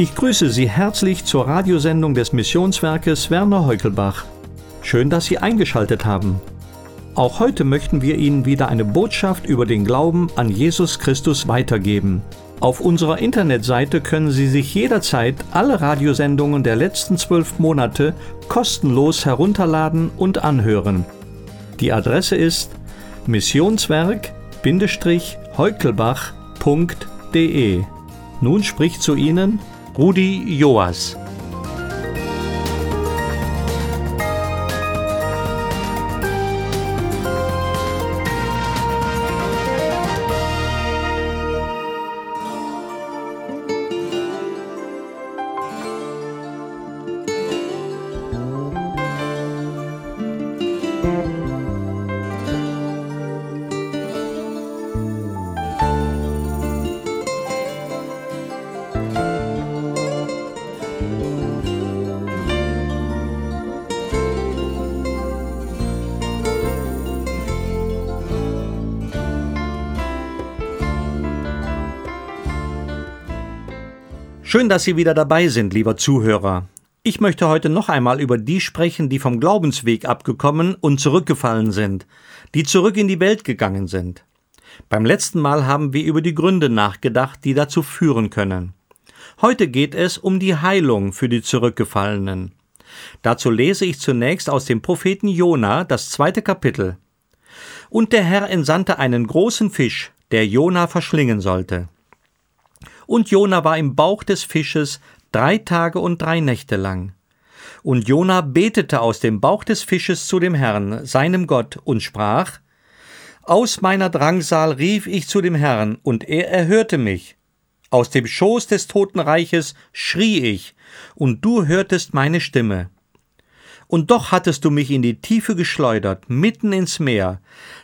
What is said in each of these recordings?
Ich grüße Sie herzlich zur Radiosendung des Missionswerkes Werner Heukelbach. Schön, dass Sie eingeschaltet haben. Auch heute möchten wir Ihnen wieder eine Botschaft über den Glauben an Jesus Christus weitergeben. Auf unserer Internetseite können Sie sich jederzeit alle Radiosendungen der letzten zwölf Monate kostenlos herunterladen und anhören. Die Adresse ist missionswerk-heukelbach.de. Nun spricht zu Ihnen Rudi Joas. Schön, dass Sie wieder dabei sind, lieber Zuhörer. Ich möchte heute noch einmal über die sprechen, die vom Glaubensweg abgekommen und zurückgefallen sind, die zurück in die Welt gegangen sind. Beim letzten Mal haben wir über die Gründe nachgedacht, die dazu führen können. Heute geht es um die Heilung für die Zurückgefallenen. Dazu lese ich zunächst aus dem Propheten Jona das zweite Kapitel. Und der Herr entsandte einen großen Fisch, der Jona verschlingen sollte. Und Jona war im Bauch des Fisches drei Tage und drei Nächte lang. Und Jona betete aus dem Bauch des Fisches zu dem Herrn, seinem Gott, und sprach, Aus meiner Drangsal rief ich zu dem Herrn, und er erhörte mich. Aus dem Schoß des Totenreiches schrie ich, und du hörtest meine Stimme. Und doch hattest du mich in die Tiefe geschleudert, mitten ins Meer,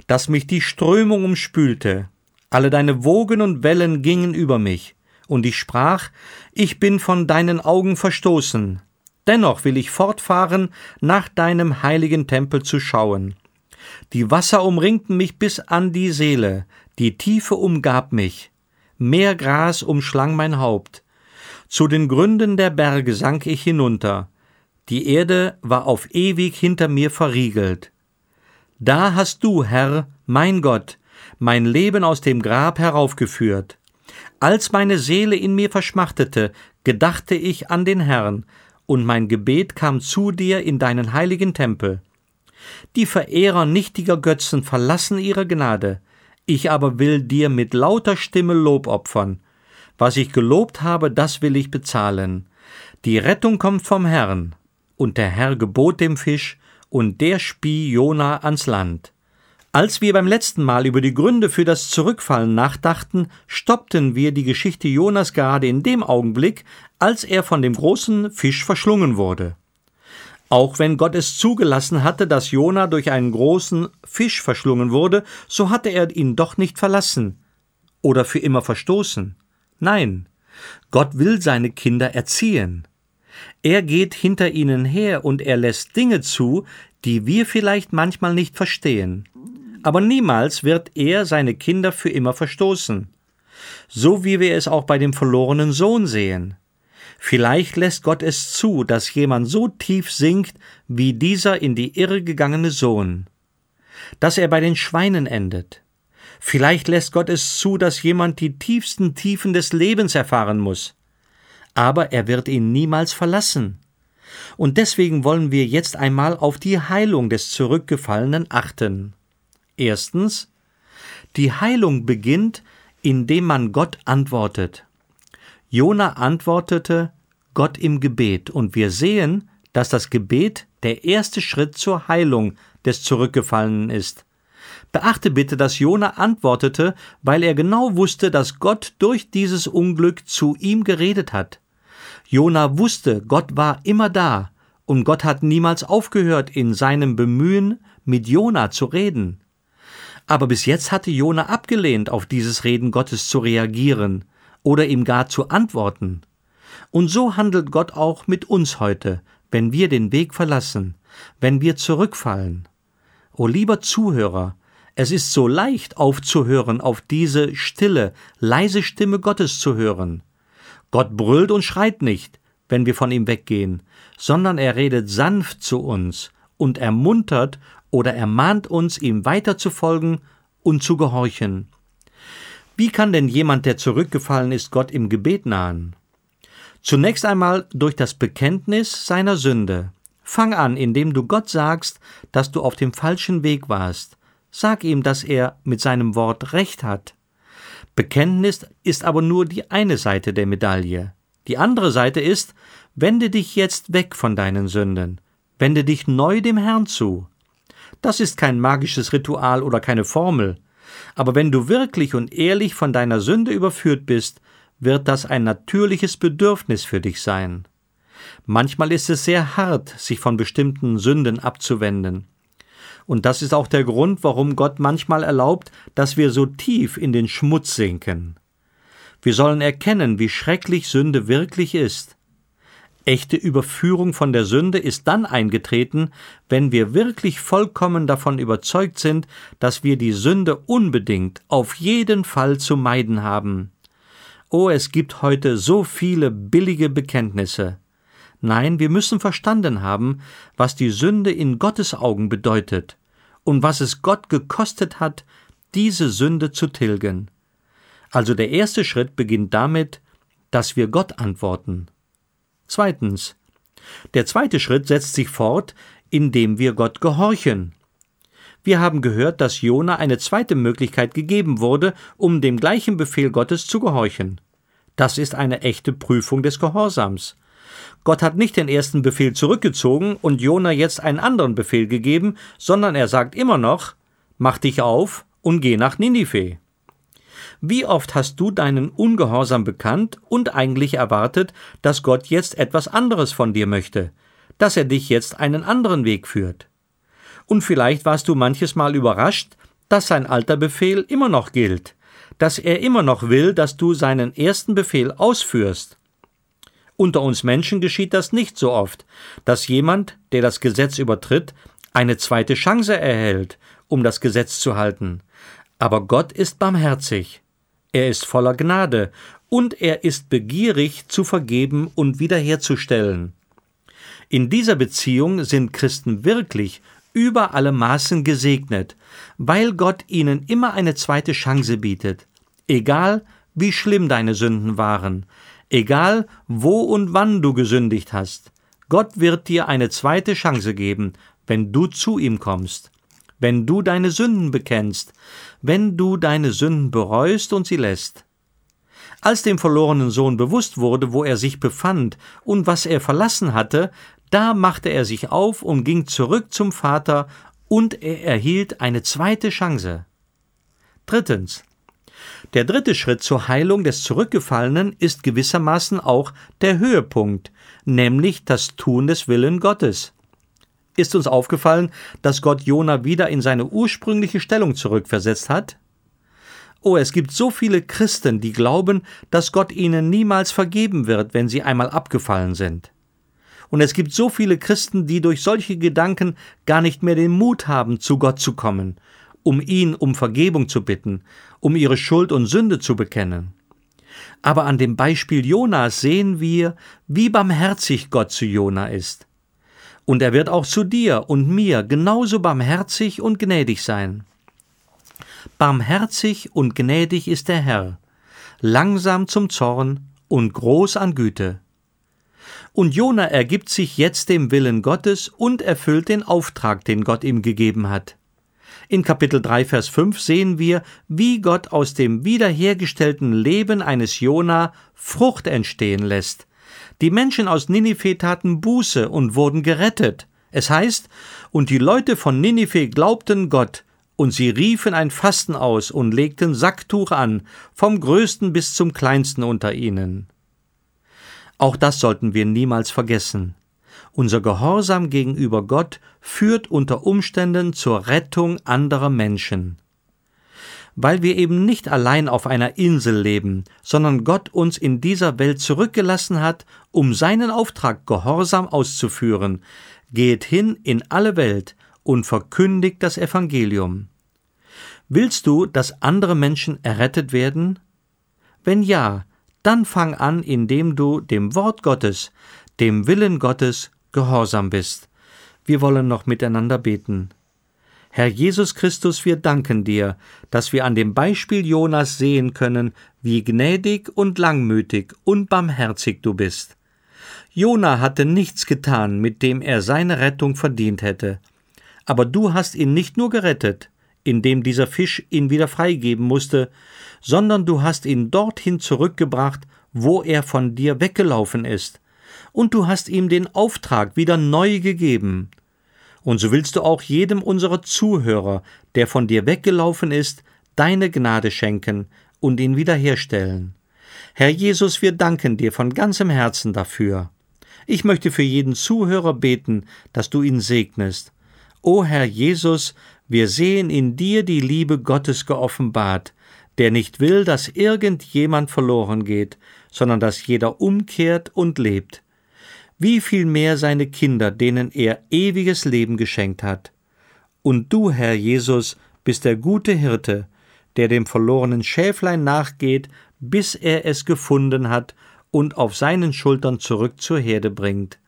dass mich die Strömung umspülte. Alle deine Wogen und Wellen gingen über mich und ich sprach, ich bin von deinen Augen verstoßen, dennoch will ich fortfahren, nach deinem heiligen Tempel zu schauen. Die Wasser umringten mich bis an die Seele, die Tiefe umgab mich, mehr Gras umschlang mein Haupt. Zu den Gründen der Berge sank ich hinunter, die Erde war auf ewig hinter mir verriegelt. Da hast du, Herr, mein Gott, mein Leben aus dem Grab heraufgeführt. Als meine Seele in mir verschmachtete, gedachte ich an den Herrn, und mein Gebet kam zu dir in deinen heiligen Tempel. Die Verehrer nichtiger Götzen verlassen ihre Gnade, ich aber will dir mit lauter Stimme Lob opfern. Was ich gelobt habe, das will ich bezahlen. Die Rettung kommt vom Herrn. Und der Herr gebot dem Fisch, und der spie Jona ans Land. Als wir beim letzten Mal über die Gründe für das Zurückfallen nachdachten, stoppten wir die Geschichte Jonas gerade in dem Augenblick, als er von dem großen Fisch verschlungen wurde. Auch wenn Gott es zugelassen hatte, dass Jona durch einen großen Fisch verschlungen wurde, so hatte er ihn doch nicht verlassen oder für immer verstoßen. Nein, Gott will seine Kinder erziehen. Er geht hinter ihnen her und er lässt Dinge zu, die wir vielleicht manchmal nicht verstehen aber niemals wird er seine Kinder für immer verstoßen. So wie wir es auch bei dem verlorenen Sohn sehen. Vielleicht lässt Gott es zu, dass jemand so tief sinkt wie dieser in die Irre gegangene Sohn. Dass er bei den Schweinen endet. Vielleicht lässt Gott es zu, dass jemand die tiefsten Tiefen des Lebens erfahren muss. Aber er wird ihn niemals verlassen. Und deswegen wollen wir jetzt einmal auf die Heilung des Zurückgefallenen achten. Erstens, die Heilung beginnt, indem man Gott antwortet. Jona antwortete Gott im Gebet, und wir sehen, dass das Gebet der erste Schritt zur Heilung des Zurückgefallenen ist. Beachte bitte, dass Jona antwortete, weil er genau wusste, dass Gott durch dieses Unglück zu ihm geredet hat. Jona wusste, Gott war immer da, und Gott hat niemals aufgehört, in seinem Bemühen mit Jona zu reden. Aber bis jetzt hatte Jona abgelehnt, auf dieses Reden Gottes zu reagieren oder ihm gar zu antworten. Und so handelt Gott auch mit uns heute, wenn wir den Weg verlassen, wenn wir zurückfallen. O lieber Zuhörer, es ist so leicht aufzuhören, auf diese stille, leise Stimme Gottes zu hören. Gott brüllt und schreit nicht, wenn wir von ihm weggehen, sondern er redet sanft zu uns und ermuntert oder ermahnt uns, ihm weiterzufolgen und zu gehorchen. Wie kann denn jemand, der zurückgefallen ist, Gott im Gebet nahen? Zunächst einmal durch das Bekenntnis seiner Sünde. Fang an, indem du Gott sagst, dass du auf dem falschen Weg warst. Sag ihm, dass er mit seinem Wort Recht hat. Bekenntnis ist aber nur die eine Seite der Medaille. Die andere Seite ist, wende dich jetzt weg von deinen Sünden. Wende dich neu dem Herrn zu. Das ist kein magisches Ritual oder keine Formel. Aber wenn du wirklich und ehrlich von deiner Sünde überführt bist, wird das ein natürliches Bedürfnis für dich sein. Manchmal ist es sehr hart, sich von bestimmten Sünden abzuwenden. Und das ist auch der Grund, warum Gott manchmal erlaubt, dass wir so tief in den Schmutz sinken. Wir sollen erkennen, wie schrecklich Sünde wirklich ist. Echte Überführung von der Sünde ist dann eingetreten, wenn wir wirklich vollkommen davon überzeugt sind, dass wir die Sünde unbedingt auf jeden Fall zu meiden haben. Oh, es gibt heute so viele billige Bekenntnisse. Nein, wir müssen verstanden haben, was die Sünde in Gottes Augen bedeutet und was es Gott gekostet hat, diese Sünde zu tilgen. Also der erste Schritt beginnt damit, dass wir Gott antworten. Zweitens. Der zweite Schritt setzt sich fort, indem wir Gott gehorchen. Wir haben gehört, dass Jona eine zweite Möglichkeit gegeben wurde, um dem gleichen Befehl Gottes zu gehorchen. Das ist eine echte Prüfung des Gehorsams. Gott hat nicht den ersten Befehl zurückgezogen und Jona jetzt einen anderen Befehl gegeben, sondern er sagt immer noch, mach dich auf und geh nach Ninive. Wie oft hast du deinen Ungehorsam bekannt und eigentlich erwartet, dass Gott jetzt etwas anderes von dir möchte, dass er dich jetzt einen anderen Weg führt? Und vielleicht warst du manches Mal überrascht, dass sein alter Befehl immer noch gilt, dass er immer noch will, dass du seinen ersten Befehl ausführst. Unter uns Menschen geschieht das nicht so oft, dass jemand, der das Gesetz übertritt, eine zweite Chance erhält, um das Gesetz zu halten. Aber Gott ist barmherzig. Er ist voller Gnade und er ist begierig zu vergeben und wiederherzustellen. In dieser Beziehung sind Christen wirklich über alle Maßen gesegnet, weil Gott ihnen immer eine zweite Chance bietet. Egal, wie schlimm deine Sünden waren, Egal, wo und wann du gesündigt hast, Gott wird dir eine zweite Chance geben, wenn du zu ihm kommst, wenn du deine Sünden bekennst, wenn du deine Sünden bereust und sie lässt. Als dem verlorenen Sohn bewusst wurde, wo er sich befand und was er verlassen hatte, da machte er sich auf und ging zurück zum Vater, und er erhielt eine zweite Chance. Drittens. Der dritte Schritt zur Heilung des Zurückgefallenen ist gewissermaßen auch der Höhepunkt, nämlich das Tun des Willen Gottes. Ist uns aufgefallen, dass Gott Jona wieder in seine ursprüngliche Stellung zurückversetzt hat? Oh, es gibt so viele Christen, die glauben, dass Gott ihnen niemals vergeben wird, wenn sie einmal abgefallen sind. Und es gibt so viele Christen, die durch solche Gedanken gar nicht mehr den Mut haben, zu Gott zu kommen um ihn um Vergebung zu bitten, um ihre Schuld und Sünde zu bekennen. Aber an dem Beispiel Jonas sehen wir, wie barmherzig Gott zu Jona ist. Und er wird auch zu dir und mir genauso barmherzig und gnädig sein. Barmherzig und gnädig ist der Herr, langsam zum Zorn und groß an Güte. Und Jona ergibt sich jetzt dem Willen Gottes und erfüllt den Auftrag, den Gott ihm gegeben hat. In Kapitel 3, Vers 5 sehen wir, wie Gott aus dem wiederhergestellten Leben eines Jona Frucht entstehen lässt. Die Menschen aus Ninive taten Buße und wurden gerettet. Es heißt, und die Leute von Ninive glaubten Gott, und sie riefen ein Fasten aus und legten Sacktuch an, vom größten bis zum kleinsten unter ihnen. Auch das sollten wir niemals vergessen. Unser Gehorsam gegenüber Gott führt unter Umständen zur Rettung anderer Menschen. Weil wir eben nicht allein auf einer Insel leben, sondern Gott uns in dieser Welt zurückgelassen hat, um seinen Auftrag gehorsam auszuführen, geht hin in alle Welt und verkündigt das Evangelium. Willst du, dass andere Menschen errettet werden? Wenn ja, Dann fang an, indem du dem Wort Gottes, dem Willen Gottes gehorsam bist. Wir wollen noch miteinander beten. Herr Jesus Christus, wir danken dir, dass wir an dem Beispiel Jonas sehen können, wie gnädig und langmütig und barmherzig du bist. Jona hatte nichts getan, mit dem er seine Rettung verdient hätte. Aber du hast ihn nicht nur gerettet, indem dieser Fisch ihn wieder freigeben musste, sondern du hast ihn dorthin zurückgebracht, wo er von dir weggelaufen ist, und du hast ihm den Auftrag wieder neu gegeben. Und so willst du auch jedem unserer Zuhörer, der von dir weggelaufen ist, deine Gnade schenken und ihn wiederherstellen. Herr Jesus, wir danken dir von ganzem Herzen dafür. Ich möchte für jeden Zuhörer beten, dass du ihn segnest. O Herr Jesus, wir sehen in dir die Liebe Gottes geoffenbart, der nicht will, dass irgendjemand verloren geht, sondern dass jeder umkehrt und lebt wie viel mehr seine Kinder, denen er ewiges Leben geschenkt hat. Und du, Herr Jesus, bist der gute Hirte, der dem verlorenen Schäflein nachgeht, bis er es gefunden hat und auf seinen Schultern zurück zur Herde bringt.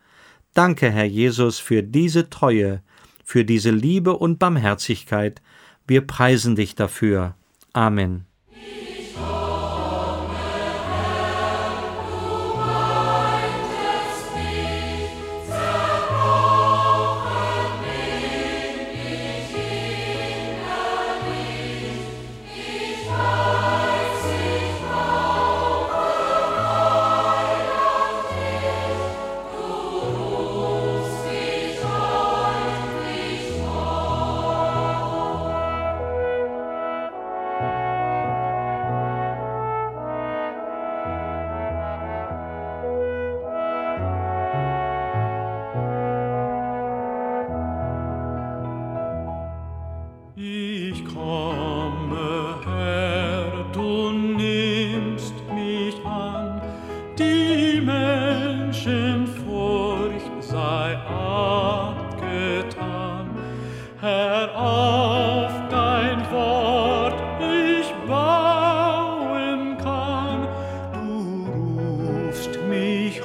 Danke, Herr Jesus, für diese Treue, für diese Liebe und Barmherzigkeit. Wir preisen dich dafür. Amen.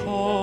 call.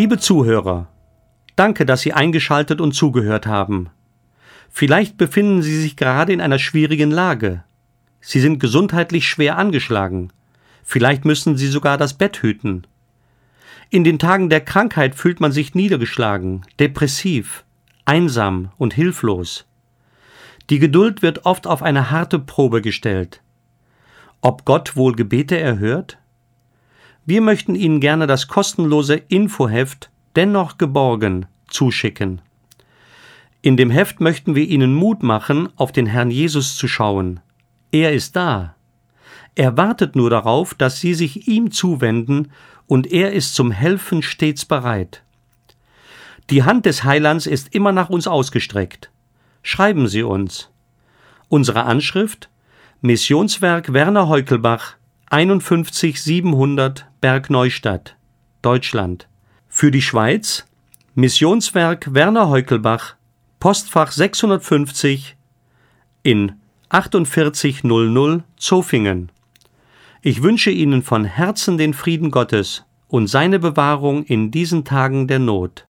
Liebe Zuhörer, danke, dass Sie eingeschaltet und zugehört haben. Vielleicht befinden Sie sich gerade in einer schwierigen Lage. Sie sind gesundheitlich schwer angeschlagen. Vielleicht müssen Sie sogar das Bett hüten. In den Tagen der Krankheit fühlt man sich niedergeschlagen, depressiv, einsam und hilflos. Die Geduld wird oft auf eine harte Probe gestellt. Ob Gott wohl Gebete erhört? Wir möchten Ihnen gerne das kostenlose Infoheft Dennoch geborgen zuschicken. In dem Heft möchten wir Ihnen Mut machen, auf den Herrn Jesus zu schauen. Er ist da. Er wartet nur darauf, dass Sie sich ihm zuwenden, und er ist zum Helfen stets bereit. Die Hand des Heilands ist immer nach uns ausgestreckt. Schreiben Sie uns. Unsere Anschrift Missionswerk Werner Heukelbach 51 700 Bergneustadt, Deutschland. Für die Schweiz Missionswerk Werner Heukelbach, Postfach 650 in 4800 Zofingen. Ich wünsche Ihnen von Herzen den Frieden Gottes und seine Bewahrung in diesen Tagen der Not.